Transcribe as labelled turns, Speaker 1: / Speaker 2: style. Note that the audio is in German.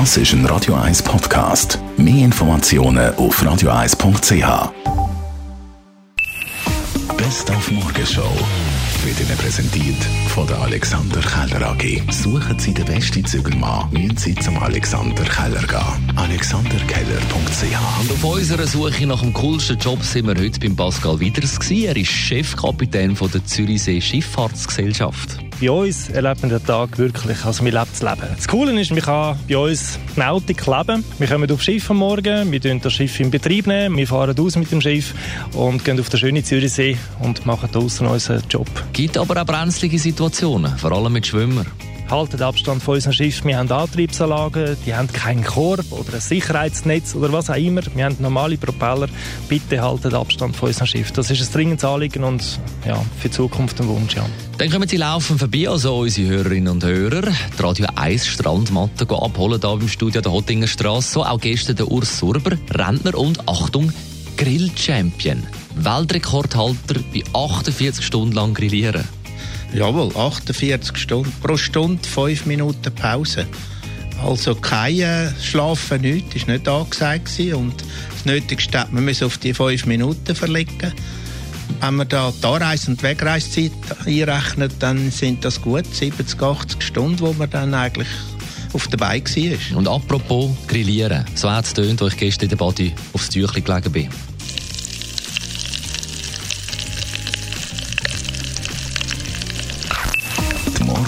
Speaker 1: Das ist ein Radio 1 Podcast. Mehr Informationen auf radio1.ch. Best auf Morgenshow wird Ihnen präsentiert von der Alexander Keller AG. Suchen Sie den besten Zügelmann, müssen Sie zum Alexander Keller gehen. alexanderkeller.ch
Speaker 2: Und auf unserer Suche nach dem coolsten Job sind wir heute beim Pascal Widers. Er ist Chefkapitän von der Zürichsee Schifffahrtsgesellschaft.
Speaker 3: Bei uns erlebt man den Tag wirklich, also wir leben das Leben. Das Coole ist, man kann bei uns Nautik leben. Wir kommen auf Schiff am Morgen, wir nehmen das Schiff in Betrieb nehmen, wir fahren aus mit dem Schiff und gehen auf den schönen Zürichsee und machen draußen unseren Job.
Speaker 2: Gibt aber auch brenzlige Situationen, vor allem mit Schwimmern.
Speaker 3: Halten Abstand von unserem Schiff. Wir haben Antriebsanlagen, die haben keinen Korb oder ein Sicherheitsnetz oder was auch immer. Wir haben normale Propeller. Bitte haltet Abstand von unserem Schiff. Das ist ein dringendes Anliegen und ja, für die Zukunft ein Wunsch. Ja.
Speaker 2: Dann kommen Sie laufen vorbei, also unsere Hörerinnen und Hörer. Die Radio 1 Strandmatte abholen hier beim Studio der Hottinger Straße. Auch gestern der Urs Surber, Rentner und Achtung, Grill-Champion. Weltrekordhalter bei 48 Stunden lang grillieren.
Speaker 4: Jawohl, 48 Stunden pro Stunde, 5 Minuten Pause. Also kein äh, Schlafen, nichts, ist nicht angesagt gewesen. und das Nötigste hat man auf die 5 Minuten verlegen. Wenn man da die Anreise- und Wegreisezeit einrechnet, dann sind das gut 70, 80 Stunden, wo man dann eigentlich auf der Beine war.
Speaker 2: Und apropos Grillieren, so hat es tönt, als ich gestern in der Body aufs Tüchlein gelegen bin.